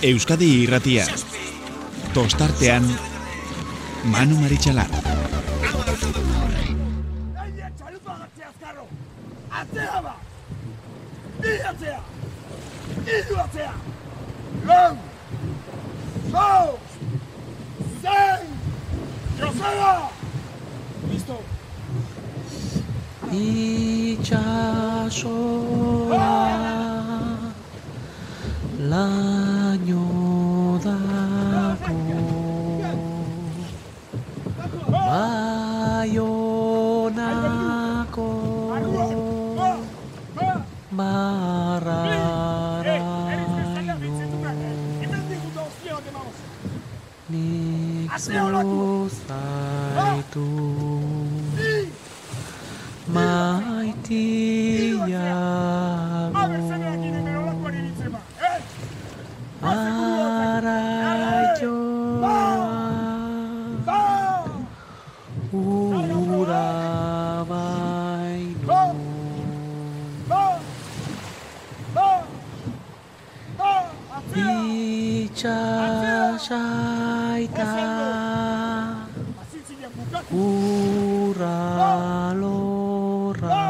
Euskadi irratia. Tostartean, Manu Maritxalar. Atzea ba! Bi atzea! Iru atzea! Lau! Lau! Zein! Joseba! Listo! itxasoa laino dago Baionako marraraino nik zuzaitu maitiago itxasaita ura lorra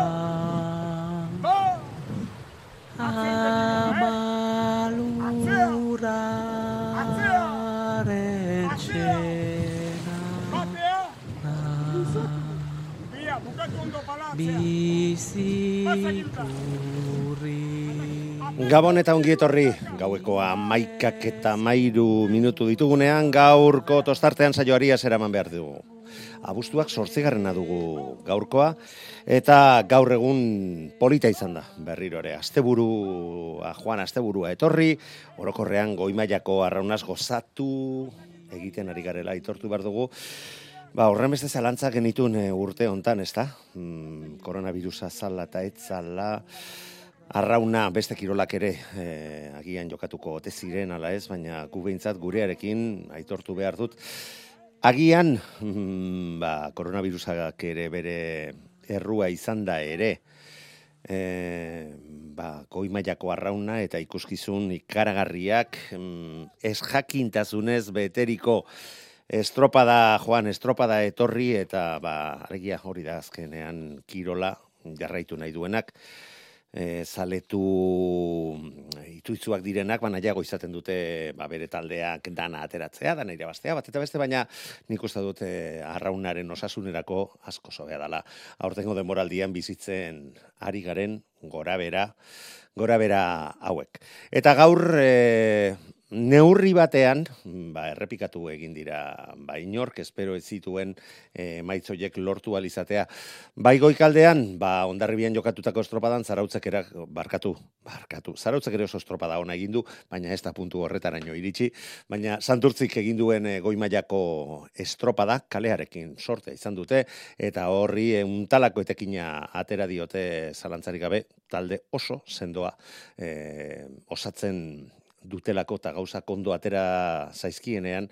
amaluraren biziturri Gabon eta ongi etorri, gaueko amaikak eta mairu minutu ditugunean, gaurko tostartean saioari zeraman behar dugu. Abuztuak sortzigarrena dugu gaurkoa, eta gaur egun polita izan da, berriro ere. Asteburu, Juan Asteburua etorri, orokorrean goimaiako arraunaz gozatu egiten ari garela aitortu behar dugu. Ba, horren beste zalantzak genitun e, urte hontan, ez da? Mm, koronavirusa zala eta etzala, arrauna beste kirolak ere e, agian jokatuko ote ziren ala ez, baina gu behintzat gurearekin aitortu behar dut. Agian, mm, ba, koronavirusak ere bere errua izan da ere, e, ba, goi mailako arrauna eta ikuskizun ikaragarriak mm, ez jakintasunez beteriko estropada, Juan, estropada etorri eta ba, alegia hori da azkenean kirola jarraitu nahi duenak e, zaletu ituitzuak direnak, baina jago izaten dute ba, bere taldeak dana ateratzea, dana irabaztea, bat eta beste, baina nik uste dute arraunaren osasunerako asko sobea dala. Aurtengo demoraldian bizitzen ari garen gora bera, gora bera hauek. Eta gaur e, neurri batean, ba, errepikatu egin dira, ba, inork, espero ez zituen e, maitzoiek lortu alizatea. Bai goikaldean, ba, ondarribian jokatutako estropadan, zarautzek era, barkatu, barkatu, zarautzek ere oso estropada ona egin du, baina ez da puntu horretaraino iritsi, baina santurtzik egin duen e, goimaiako estropada kalearekin sorte izan dute, eta horri e, untalako etekina atera diote zalantzarik gabe, talde oso sendoa e, osatzen dutelako eta gauza kondo atera zaizkienean,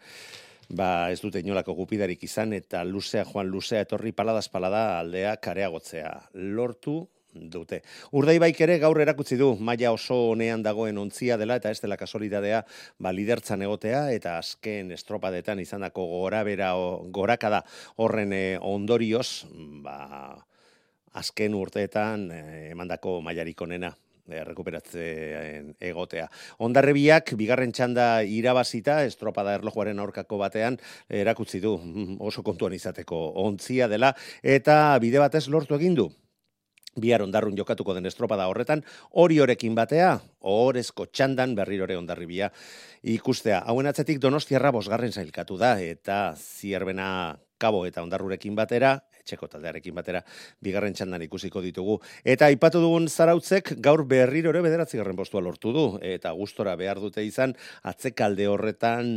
ba ez dute inolako gupidarik izan eta luzea joan luzea etorri paladas palada aldea kareagotzea lortu dute. Urdaibaik ere gaur erakutsi du maila oso honean dagoen ontzia dela eta ez dela kasolidadea ba lidertzan egotea eta azken estropadetan izandako gorabera gorakada horren eh, ondorioz ba azken urteetan eh, emandako mailarik onena e, rekuperatzen egotea. Ondarrebiak, bigarren txanda irabazita, estropada erlojuaren aurkako batean, erakutsi du mm, oso kontuan izateko ontzia dela, eta bide batez lortu egin du. Bihar ondarrun jokatuko den estropada horretan, hori horekin batea, ohorezko txandan berrirore ondarribia ikustea. Hauen atzetik donostiarra bosgarren zailkatu da, eta zierbena kabo eta ondarrurekin batera, etxeko taldearekin batera, bigarren txandan ikusiko ditugu. Eta aipatu dugun zarautzek gaur berriro ere bederatzi garren postua lortu du, eta gustora behar dute izan, atzekalde horretan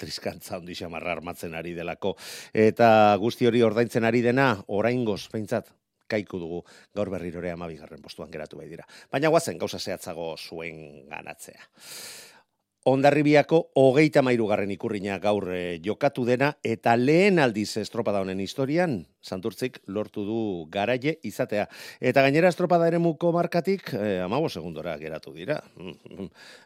triskantza ondi xamarra armatzen ari delako. Eta guzti hori ordaintzen ari dena, oraingoz, peintzat, kaiku dugu gaur berrirore amabigarren postuan geratu bai dira. Baina guazen gauza zehatzago zuen ganatzea. Ondarribiako hogeita mairugarren ikurrina gaur eh, jokatu dena, eta lehen aldiz estropada honen historian, santurtzik lortu du garaie izatea. Eta gainera estropada ere muko markatik, eh, amabo segundora geratu dira.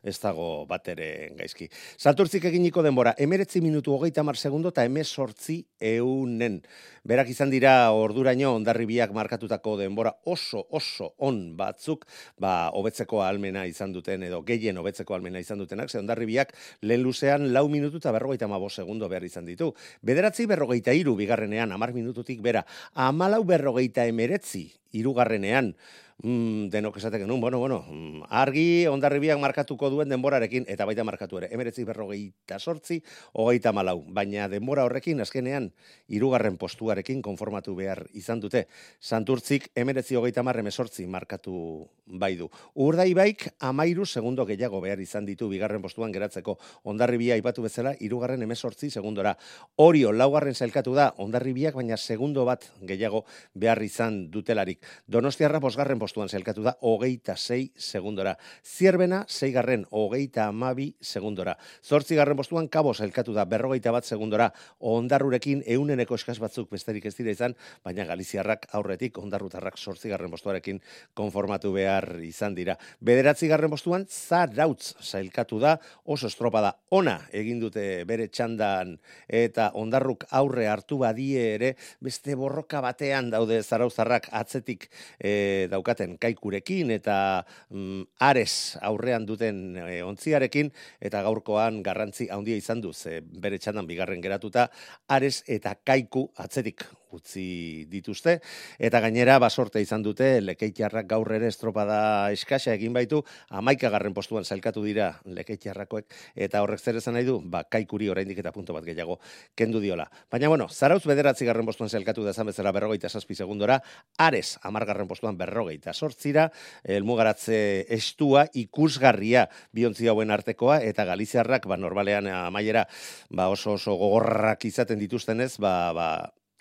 Ez dago bat ere gaizki. Santurtzik eginiko denbora, emeretzi minutu hogeita mar segundo eta emez sortzi eunen. Berak izan dira orduraino ondarribiak markatutako denbora oso, oso on batzuk, ba, hobetzeko almena izan duten, edo gehien hobetzeko almena izan dutenak, ze ondarribiak lehen luzean lau minutu eta berrogeita mabo segundo behar izan ditu. Bederatzi berrogeita iru bigarrenean, amar minututik bera, amalau berrogeita emeretzi irugarrenean, mm, denok esatek genuen, bueno, bueno, mm, argi ondarribiak markatuko duen denborarekin, eta baita markatu ere, emeretzi berrogeita sortzi, hogeita malau, baina denbora horrekin, azkenean, irugarren postuarekin konformatu behar izan dute. Santurtzik, emeretzi hogeita marre mesortzi markatu bai du. Urdai baik, amairu segundo gehiago behar izan ditu bigarren postuan geratzeko. Ondarribia ipatu bezala, irugarren emesortzi segundora. Orio, laugarren zailkatu da, ondarribiak, baina segundo bat gehiago behar izan dutelarik. Donostiarra bosgarren postuan zelkatu da, hogeita sei segundora. Zierbena, zeigarren, hogeita amabi segundora. Zortzi garren postuan, kabo zelkatu da, berrogeita bat segundora. Ondarrurekin, euneneko eskaz batzuk besterik ez dira izan, baina Galiziarrak aurretik, ondarrutarrak zortzi garren postuarekin konformatu behar izan dira. Bederatzi garren postuan, zarautz zailkatu da, oso estropada ona egin dute bere txandan eta ondarruk aurre hartu badie ere, beste borroka batean daude zarauzarrak atzetik e, daukaten kaikurekin eta mm, ares aurrean duten e, ontziarekin eta gaurkoan garrantzi handia izan du ze bere txandan bigarren geratuta ares eta kaiku atzetik utzi dituzte. Eta gainera basorte izan dute lekeitjarrak gaur ere estropada eskasa egin baitu. 11garren postuan sailkatu dira lekeitjarrakoek eta horrek zer esan nahi du? Ba kaikuri oraindik eta punto bat gehiago kendu diola. Baina bueno zarauz bederatzi garren postuan sailkatu da izan bezala 47 segundora. Ares 10garren postuan berrogeita sortzira, elmugaratze estua ikusgarria biontzi hauen artekoa, eta Galiziarrak, ba, normalean amaiera, ba, oso oso gogorrak izaten dituztenez, ba, ba,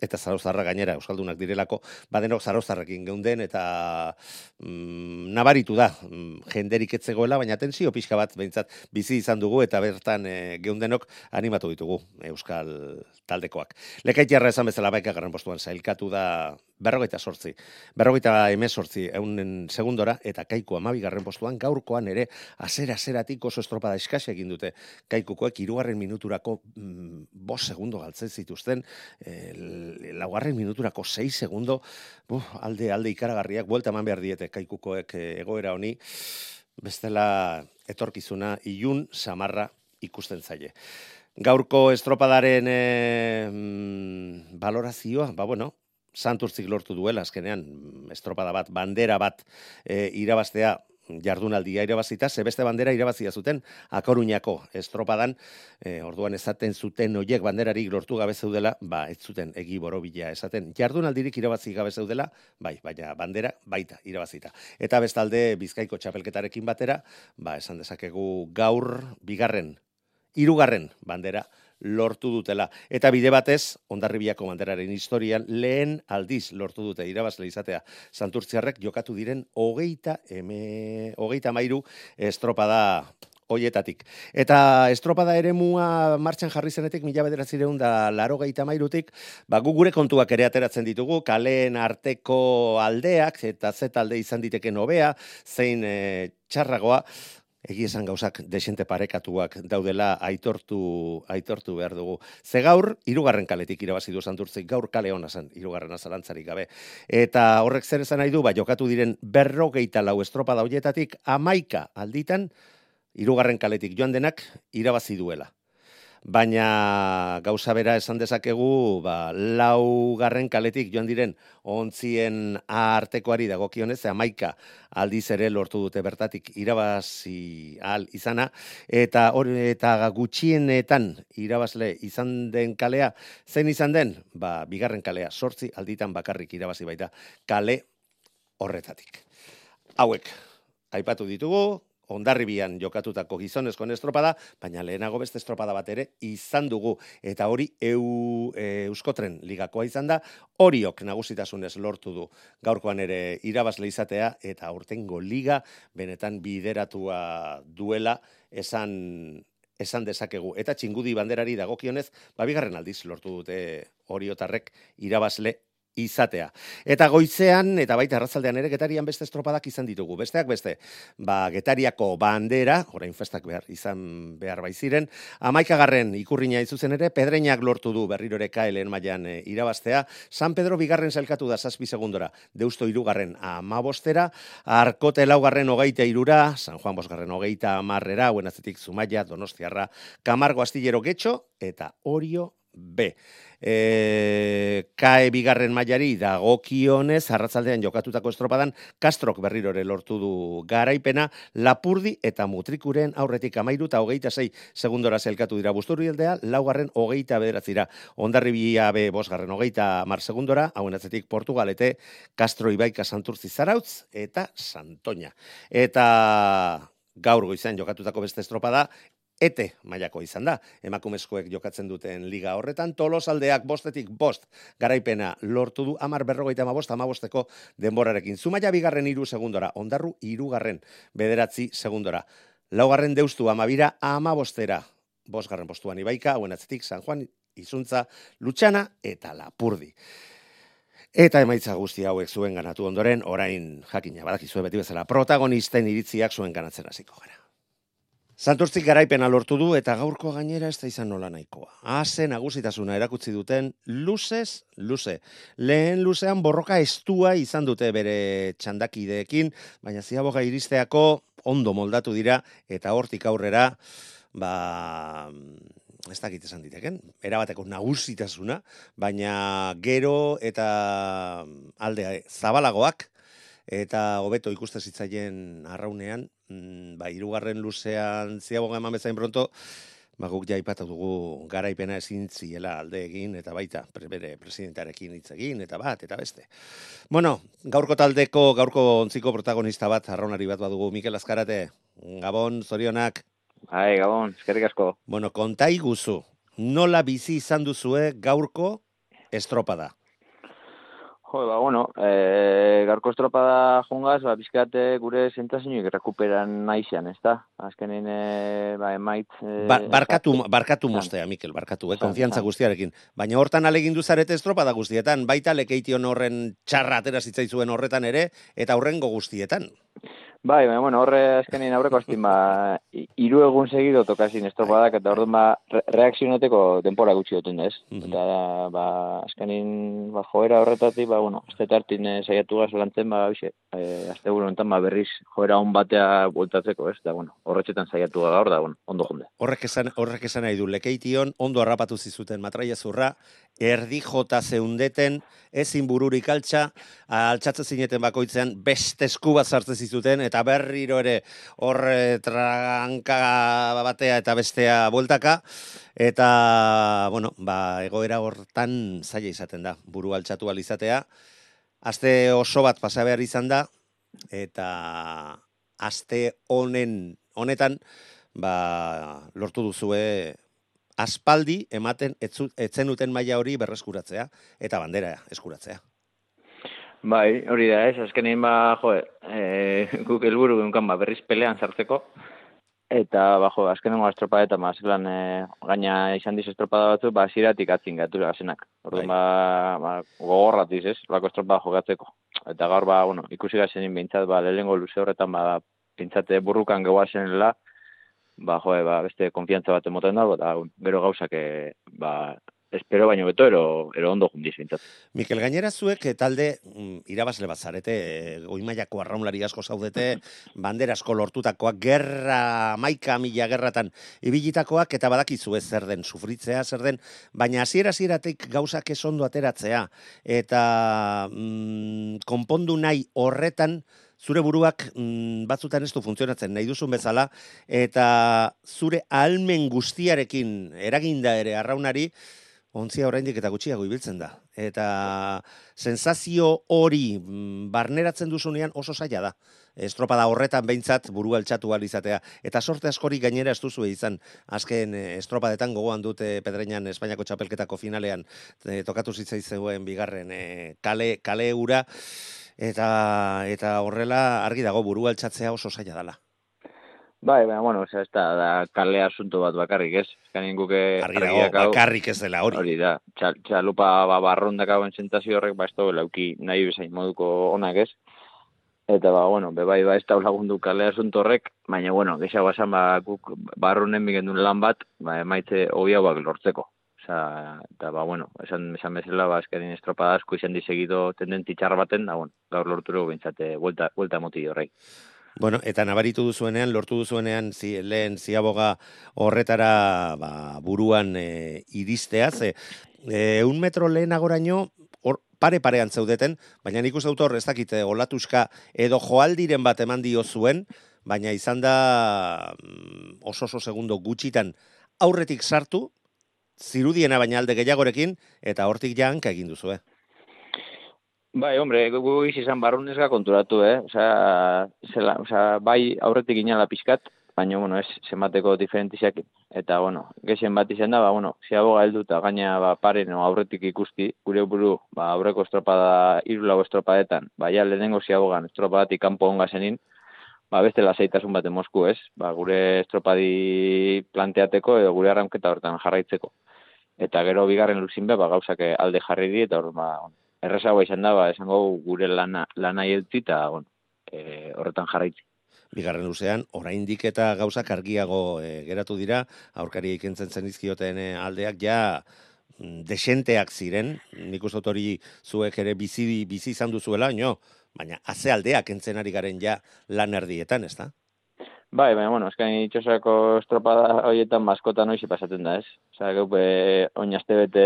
eta zarozarra gainera euskaldunak direlako, badenok zarozarrekin geunden eta mm, nabaritu da mm, jenderik etzegoela, baina tensio pixka bat behintzat bizi izan dugu eta bertan e, geundenok animatu ditugu euskal taldekoak. Lekaitiarra esan bezala baika garran postuan zailkatu da berrogeita sortzi. Berrogeita emezortzi eunen segundora, eta kaiku amabigarren postuan, gaurkoan ere, azera azeratik oso estropada eskase egin dute. Kaikukoek irugarren minuturako mm, bos segundo galtzen zituzten, e, laugarren minuturako sei segundo, buf, alde, alde ikaragarriak, buelta eman behar diete kaikukoek e, egoera honi, bestela etorkizuna ilun samarra ikusten zaie. Gaurko estropadaren e, mm, valorazioa, ba bueno, Santurtzik lortu duela, azkenean, estropada bat, bandera bat e, irabaztea jardunaldia irabazita, zebeste bandera irabazia zuten, akoruñako estropadan, e, orduan ezaten zuten oiek banderarik lortu gabe zeudela, ba, ez zuten egi borobila esaten. Jardunaldirik irabazi gabe zeudela, bai, baina bandera baita irabazita. Eta bestalde bizkaiko txapelketarekin batera, ba, esan dezakegu gaur, bigarren, hirugarren bandera, lortu dutela. Eta bide batez, ondarribiako banderaren historian, lehen aldiz lortu dute irabazle izatea. Santurtziarrek jokatu diren hogeita, eme, hogeita mairu estropada hoietatik. Eta estropada ere mua martxan jarri zenetik, mila bederatzireun da laro geita mairutik, ba, gure kontuak ere ateratzen ditugu, kaleen arteko aldeak, eta zet alde izan diteke nobea, zein e, txarragoa, Egi esan gauzak desente parekatuak daudela aitortu aitortu behar dugu. Ze gaur, irugarren kaletik irabazi du santurtzik, gaur kale hona zen, irugarren azalantzarik gabe. Eta horrek zer esan nahi du, ba, jokatu diren berrogeita lau estropa daudietatik, amaika alditan, irugarren kaletik joan denak irabazi duela baina gauza bera esan dezakegu ba, lau garren kaletik joan diren ontzien artekoari dagokionez, amaika aldiz ere lortu dute bertatik irabazi al izana, eta hori eta gutxienetan irabazle izan den kalea, zen izan den, ba, bigarren kalea, sortzi alditan bakarrik irabazi baita kale horretatik. Hauek, aipatu ditugu, ondarribian jokatutako gizonezkoen estropada, baina lehenago beste estropada bat ere izan dugu. Eta hori EU, e, Euskotren ligakoa izan da, horiok nagusitasunez lortu du gaurkoan ere irabazle izatea, eta aurtengo liga benetan bideratua duela esan esan dezakegu. Eta txingudi banderari dagokionez, babigarren aldiz lortu dute horiotarrek irabazle izatea. Eta goizean, eta baita arrazaldean ere, getarian beste estropadak izan ditugu. Besteak beste, ba, getariako bandera, orain festak behar izan behar baiziren, amaikagarren ikurriña izuzen ere, pedreinak lortu du berrirore kaelen mailan e, irabaztea, San Pedro bigarren zelkatu da zazpi segundora, deusto irugarren amabostera, arkote laugarren hogeita irura, San Juan bosgarren hogeita amarrera, buenazetik zumaia, donostiarra, kamargo astillero getxo, eta orio B. E, kae bigarren mailari dagokionez arratzaldean jokatutako estropadan Kastrok berrirore lortu du garaipena Lapurdi eta Mutrikuren aurretik amairu eta hogeita zei segundora zelkatu dira. Busturri eldea, laugarren hogeita bederatzira. Ondarribia be bosgarren hogeita mar segundora, hauen atzetik Portugalete, Castro Ibaika Santurtzi Zarautz eta Santoña. Eta gaur goizan jokatutako beste estropada, ete mailako izan da. Emakumezkoek jokatzen duten liga horretan, tolosaldeak bostetik bost garaipena lortu du, amar berrogeita amabost, amabosteko denborarekin. Zumaia bigarren iru segundora, ondarru irugarren bederatzi segundora. Laugarren deustu amabira amabostera, bosgarren postuan ibaika, hauen atzetik San Juan, Izuntza, Lutxana eta Lapurdi. Eta emaitza guzti hauek zuen ganatu ondoren, orain jakina, badakizue beti bezala, protagonisten iritziak zuen ganatzen hasiko gara. Santurtzik garaipena lortu du eta gaurko gainera ez da izan nola nahikoa. Haze nagusitasuna erakutsi duten luzez, luze. Lehen luzean borroka estua izan dute bere txandakideekin, baina ziaboga iristeako ondo moldatu dira eta hortik aurrera, ba, ez dakit esan diteken, erabateko nagusitasuna, baina gero eta alde zabalagoak, eta hobeto ikuste zitzaien arraunean, mm, ba, irugarren luzean ziaboga eman bezain pronto, ba, guk ja ipatu dugu garaipena ezin ziela alde egin, eta baita, bere presidentarekin hitz egin, eta bat, eta beste. Bueno, gaurko taldeko, gaurko ontziko protagonista bat, arraunari bat badugu, Mikel Azkarate, Gabon, zorionak. Hai, Gabon, eskerrik asko. Bueno, kontai guzu, nola bizi izan duzue gaurko estropada? Jo, ba, bueno, e, garko estropada jungaz, ba, bizkate gure sentazioik rekuperan naizean, ez da? Azkenin, e, ba, emait... E, ba, barkatu, barkatu mostea, Mikel, barkatu, eh, konfiantza guztiarekin. Baina hortan alegindu zarete estropada guztietan, baita lekeition horren txarra atera zitzaizuen horretan ere, eta horrengo guztietan. Bai, bai, bueno, horre azkenin aurreko aztin, ba, iru egun segido tokazin estropadak, eta orduan, ba, reakzionateko denpora gutxi duten, ez? Mm -hmm. Eta, ba, azkenin, ba, joera horretatik, ba, bueno, ez tartin e, saiatu gaz lantzen, ba, hoxe, e, azte enten, ba, berriz, joera hon batea bueltatzeko, ez? Da, bueno, horretxetan saiatu gaur, da, bueno, ondo jonde. Horrek esan, horrek esan nahi du, lekeition, ondo harrapatu zizuten matraia zurra, erdi jota zeundeten, ezin bururik altxa, altxatzen zineten bakoitzean, beste esku bat sartzen zizuten, eta berriro ere hor tranka batea eta bestea bueltaka, eta, bueno, ba, egoera hortan zaila izaten da, buru altxatu alizatea. Aste oso bat pasa behar izan da, eta aste honen, honetan, ba, lortu duzue aspaldi ematen etzen duten maila hori berreskuratzea eta bandera eskuratzea. Bai, hori da, ez, azkenein ba, jo, e, guk elburu genkan ba, berriz pelean sartzeko, eta, ba, jo, azkenengo estropa eta, ma, zelan, e, gaina izan diz estropada batzu, ba, ziratik atzin gatu gazenak. Orduan, bai. ba, ba, gogorrat diz, ez, lako estropa jogatzeko. Eta gaur, ba, bueno, ikusi gazenin bintzat, ba, lehengo luze horretan, ba, bintzate burrukan gehuazenela, ba, jo, ba, beste konfiantza bat emoten dago, eta gero gauzak, e, ba, espero baino beto ero, ero ondo jundiz bintzat. Mikel, gainera zuek eh, talde mm, irabazle bat zarete, e, goimaiako arraunlari asko zaudete, bandera asko lortutakoak, gerra, maika mila gerratan ibilitakoak, eta badakizu ez zer den, sufritzea zer den, baina hasiera hasieratik gauzak ez ondo ateratzea, eta mm, konpondu nahi horretan, zure buruak mm, batzutan ez du funtzionatzen nahi duzun bezala, eta zure almen guztiarekin eraginda ere arraunari, ontzia oraindik eta gutxiago ibiltzen da. Eta sensazio hori mm, barneratzen duzunean oso zaila da. Estropada horretan behintzat buru altxatu izatea. Eta sorte askori gainera ez duzu izan. Azken eh, estropadetan gogoan dute Pedreñan Espainiako txapelketako finalean eh, tokatu zitzai zegoen bigarren eh, kale, kale ura. Eta, eta horrela argi dago buru altxatzea oso zaila dela. Bai, baina, bueno, osea, ez da, da kale asunto bat bakarrik, ez? Ezkanin guke... Argi dago, bakarrik ez dela hori. Hori da, txal, txalupa ba, barrondak hauen sentazio horrek, ba, ez da, lauki nahi bezain moduko onak, ez? Eta, ba, bueno, bebai, ba, ez da lagundu kale asunto horrek, baina, bueno, geixago esan, ba, guk barronen bigendun lan bat, ba, emaitze hobia bak lortzeko. Osa, eta, ba, bueno, esan, esan bezala, ba, eskarin estropada asko izan disegido tendenti txarra baten, da, bueno, gaur lorturo bintzate, vuelta, vuelta moti horrek. Bueno, eta nabaritu duzuenean, lortu duzuenean zi, lehen ziaboga horretara ba, buruan e, iristea, ze e, un metro lehen agoraino, hor pare parean zaudeten, baina nik uste dut ez dakite olatuska edo joaldiren bat eman dio zuen, baina izan da mm, oso oso segundo gutxitan aurretik sartu, zirudiena baina alde gehiagorekin, eta hortik janka egin duzu, eh? Bai, hombre, gu izan barrunezga konturatu, eh? Osa, zela, osa, bai aurretik inala pixkat, baina, bueno, ez, zenbateko diferentiziak, eta, bueno, gexen bat izan da, ba, bueno, ziaboga heldu eta gaina, ba, pare, no, aurretik ikusti, gure buru, ba, aurreko estropada, irulau estropadetan, ba, ja, lehenengo ziabogan, estropadatik kanpo onga zenin, ba, beste lasaitasun bat emosku, ez? Ba, gure estropadi planteateko, edo gure arranketa hortan jarraitzeko. Eta gero bigarren luzin be, ba, gauzak alde jarri di, eta hor, ba, errezagoa izan da, ba, esango gure lana, lana eta, bueno, e, horretan jarraitzi. Bigarren luzean, oraindik eta gauzak argiago e, geratu dira, aurkari ikentzen zen izkioten e, aldeak, ja, mm, desenteak ziren, nik uste hori zuek ere bizi, bizi izan duzuela, no? baina haze aldeak entzen ari garen ja lan erdietan, ez da? Bai, baina, bueno, eskain itxosako estropada horietan maskotan noizi pasatzen da, ez? Osa, gaupe, oinazte bete,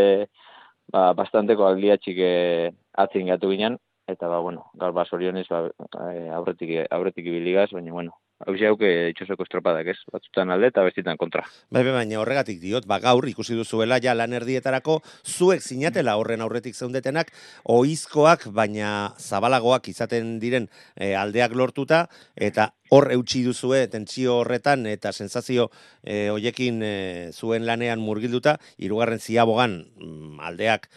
ba, bastanteko aldiatxik eh, atzin gatu ginen, eta ba, bueno, gaur ba, sorionez, ba, eh, aurretik, aurretik ibiligaz, baina, bueno, hau hauke itxoseko estropadak, ez? Batzutan alde eta bestitan kontra. Bai, bai, baina horregatik diot, ba, gaur ikusi duzuela ja lan erdietarako, zuek sinatela horren aurretik zeundetenak, oizkoak, baina zabalagoak izaten diren e, aldeak lortuta, eta hor eutxi duzue tentsio horretan eta sensazio e, hoiekin e, zuen lanean murgilduta, hirugarren ziabogan mm, aldeak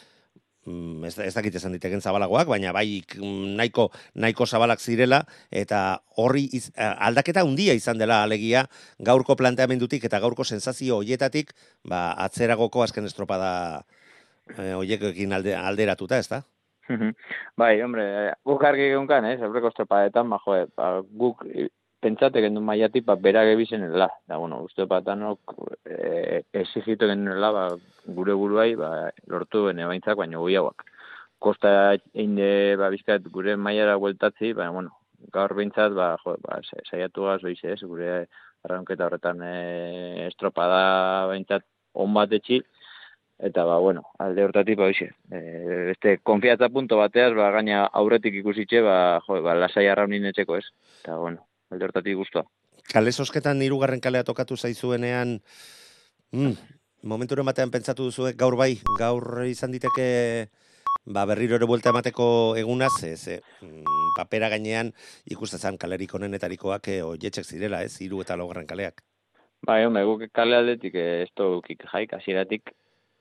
ez, ez dakit esan diteken zabalagoak, baina bai mm, nahiko, nahiko zabalak zirela, eta horri aldaketa handia izan dela alegia gaurko planteamendutik eta gaurko sensazio hoietatik, ba, atzeragoko azken estropada e, hoiekoekin alde, alderatuta, ez da? bai, hombre, guk argi egunkan, eh, aurreko estropadetan, ba, joe, ba, guk pentsate gendu maiatik ba, bera gebizenela. Da, bueno, uste patanok e, exigitu genduela ba, gure buruai ba, lortu bene baintzak, baina goi. Kosta einde ba, bizkat gure maiara gueltatzi, ba, bueno, gaur bintzat, ba, jo, ba, saiatu gaz, oize, ez, gure arraunketa horretan e, estropada baintzat on bat etxi, eta ba, bueno, alde hortatik, ba, oize, e, beste, konfiatza punto bateaz, ba, gaina aurretik ikusitxe, ba, jo, ba, lasai arraunin etxeko, ez, eta, bueno, alde hortatik guztua. Kale sosketan irugarren kalea tokatu zaizuenean, mm, momenturen batean pentsatu duzu, gaur bai, gaur izan diteke ba, berriro ere buelta emateko egunaz, ez, e, mm, papera gainean ikustezan kalerik honenetarikoak e, oietxek zirela, ez, iru eta logarren kaleak. Bai, home, guk kale aldetik ez dukik jaik,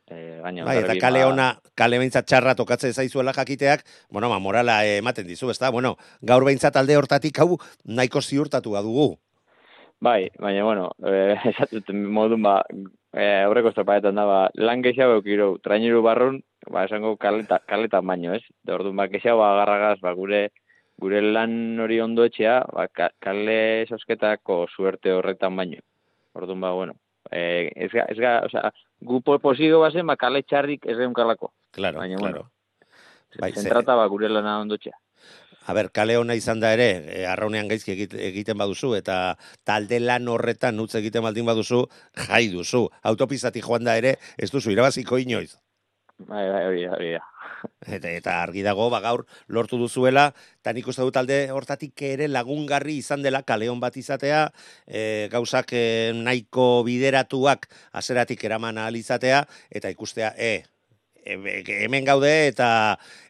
aziratik, Eh, bai, eta kale ona, kale behintzat txarra tokatzen zaizuela jakiteak, bueno, ma, morala ematen dizu, ezta? Bueno, gaur behintzat alde hortatik hau nahiko ziurtatu dugu. Bai, baina, bueno, eh, esatut modun, ba, eh, aurreko estropaetan da, ba, lan gehiago eukiro, traineru barrun, ba, esango kaleta, kaletan baino, ez? De orduan, ba, gehiago agarragaz, ba, gure, gure lan hori ondo etxea, ba, kale sosketako suerte horretan baino. Orduan, ba, bueno, eh, ez ga, ez ga, o sea, gu posigo bazen, ba, kale txarrik ez karlako. Claro, Baina, claro. Bueno, bai, zentrata, ba, gure lana ondotxea. A ber, kale ona izan da ere, e, arraunean gaizki egiten baduzu, eta talde lan horretan nutz egiten baldin baduzu, jai duzu. Autopizatik joan da ere, ez duzu, irabaziko inoiz. Bai, bai, hori hori da. Eta, eta argi dago, ba, gaur lortu duzuela, eta nik uste dut talde hortatik ere lagungarri izan dela kaleon bat izatea, e, gauzak e, nahiko bideratuak azeratik eraman ahal izatea, eta ikustea, e, e, hemen gaude eta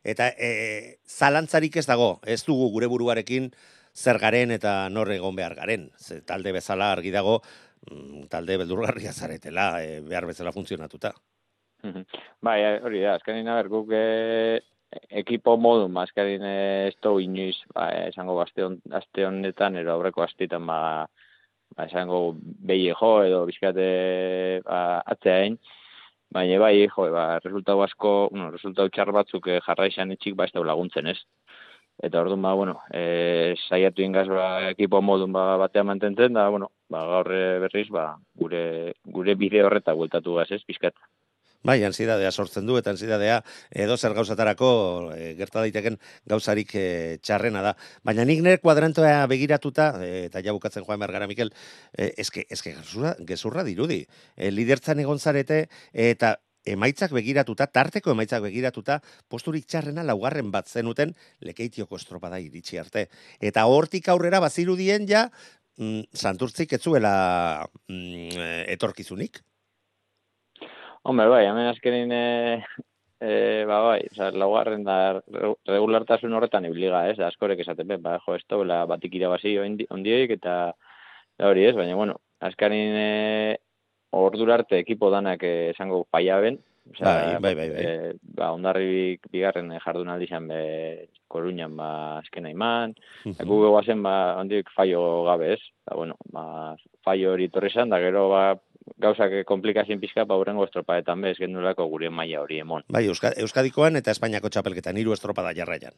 eta e, zalantzarik ez dago. Ez dugu gure buruarekin zer garen eta nor egon behar garen. Ze, talde bezala argi dago, mm, talde beldurgarria zaretela, e, behar bezala funtzionatuta. Bai, hori da, azkenin aber guk e, ekipo modu, azkenin ez du inoiz, ba, esango aste, on, aste honetan, ero aurreko astetan, ba, ba, esango behi jo, edo bizkate ba, atzeain, baina bai, jo, ba, resultau asko, bueno, resultau txar batzuk eh, jarra izan etxik, ba, ez da laguntzen, ez? Eta orduan, ba, bueno, e, saiatu ingaz, ba, ekipo modun ba, batean mantentzen, da, bueno, ba, gaur berriz, ba, gure, gure bide horreta bueltatu gaz, ez, bizkat. Bai, ansiedadea sortzen du, eta ansiedadea edo zer gauzatarako e, gerta daiteken gauzarik e, txarrena da. Baina nik nire kuadrantoa begiratuta, e, eta ja bukatzen joan bergara, Mikel, e, eske, eske gezurra, gezurra dirudi. E, lidertzan egon zarete, eta emaitzak begiratuta, tarteko emaitzak begiratuta, posturik txarrena laugarren bat zenuten lekeitioko estropada iritsi arte. Eta hortik aurrera bazirudien ja, mm, santurtzik etzuela mm, etorkizunik. Hombre, bai, hemen azkenin, e, e, ba, bai, oza, laugarren da regulartasun horretan ibliga, ez, da, askorek esaten, ben, ba, jo, esto, bela, batik irabazi ondioik, eta da hori ez, baina, bueno, azkenin e, ordurarte ekipo danak esango faia ben, bai, bai, bai, bai. E, ba, ondarri bigarren jardunaldi izan be, koruñan, ba, azkena iman, uh -huh. gu ba, ondik faio gabe ez, ba, bueno, ba, faio hori torri da gero, ba, gauzak komplikazien pixka ba urrengo estropadetan bez gendulako gure maila hori emon. Bai, Euskadikoan eta Espainiako txapelketan hiru estropada jarraian.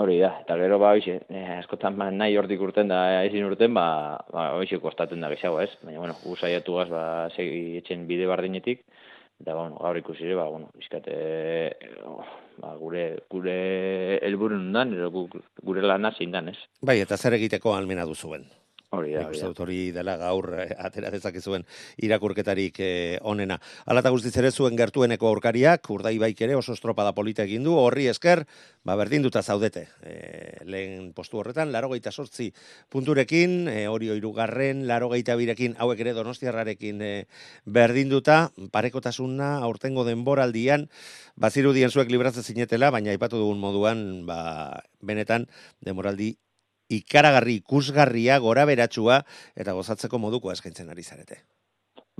Hori da, eta gero ba hoize, eh, askotan ba, nahi hortik urten da ezin urten, ba, ba hoize kostaten da gehiago, ez? Baina, bueno, gu saiatu gaz, ba, segi etxen bide bardinetik, eta, bueno, gaur ikusi ba, bueno, bizkate, oh, ba, gure, gure elburun dan, gure lana zein dan, ez? Bai, eta zer egiteko almena duzuen? Hori da, hori dela gaur eh, atera dezakezuen irakurketarik eh, onena. Hala ta guztiz ere zuen gertueneko aurkariak urdaibaik ere oso estropada polita egin du. Horri esker, ba berdinduta zaudete. E, lehen postu horretan 88 punturekin, e, hori hirugarren 82rekin hauek ere Donostiarrarekin e, berdinduta, parekotasuna aurtengo denboraldian bazirudien zuek libratzen zinetela, baina aipatu dugun moduan, ba benetan demoraldi ikaragarri ikusgarria gora beratsua eta gozatzeko moduko eskaintzen ari zarete.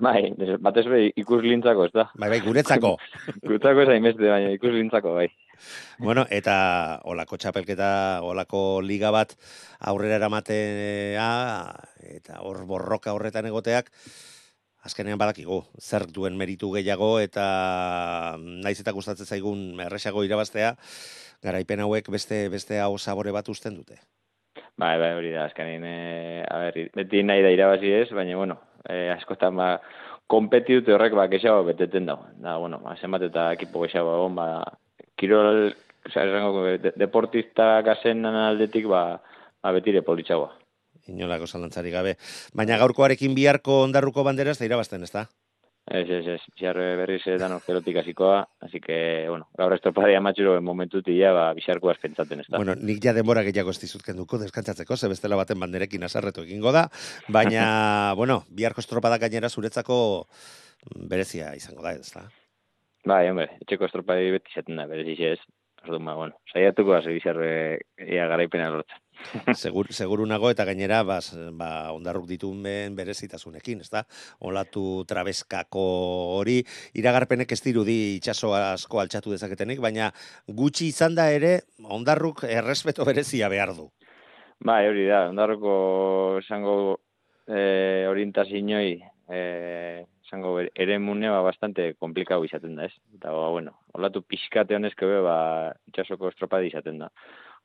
Bai, batez be ikuslintzako, ez da? Bai, bai, guretzako. guretzako ez hainbeste, baina ikuslintzako, bai. Bueno, eta olako txapelketa, olako liga bat aurrera eramatea, eta hor borroka horretan egoteak, azkenean badakigu, zer duen meritu gehiago, eta naiz eta gustatzen zaigun erresago irabaztea, garaipen hauek beste beste hau sabore bat usten dute. Bai, bai, hori da, azkanin, e, a ber, beti nahi da irabazi ez, baina, bueno, e, askotan, ba, kompetitute horrek, ba, kexago beteten dago. Da, bueno, ba, zenbat eta ekipo kexago egon, ba, kirol, oza, esango, de, deportista gazen aldetik, ba, ba betire politxagoa. Inolako zalantzari gabe. Baina gaurkoarekin biharko ondarruko banderaz, da irabazten, ez da? Ez, ez, ez, bizarre berriz edan ozerotik hasikoa, así que, bueno, gaur estropadia matxuro en momentu tila, ba, bizarko azpentsaten ez da. Bueno, nik ja demora gehiago ez dizutken duko, deskantzatzeko, ze bestela baten banderekin asarretu egingo da, baina, bueno, biharko estropada gainera zuretzako berezia izango da, ez da? Bai, hombre, etxeko estropadi beti zaten da, berezi ez. Orduan, ba, bueno, saiatuko hasi bizarre ia garaipena lortzen. Segur, seguru nago eta gainera bas, ba, ondarruk dituen berezitasunekin, ez da? Olatu trabeskako hori, iragarpenek ez dirudi itxaso asko altxatu dezaketenik, baina gutxi izan da ere, ondarruk errespeto berezia behar du. Ba, hori da, ondarruko esango e, orientazinoi e, esango ere mune ba, bastante komplikau izaten da, ez? Eta, ba, bueno, olatu pixkate honezke be, ba, itxasoko estropadi izaten da.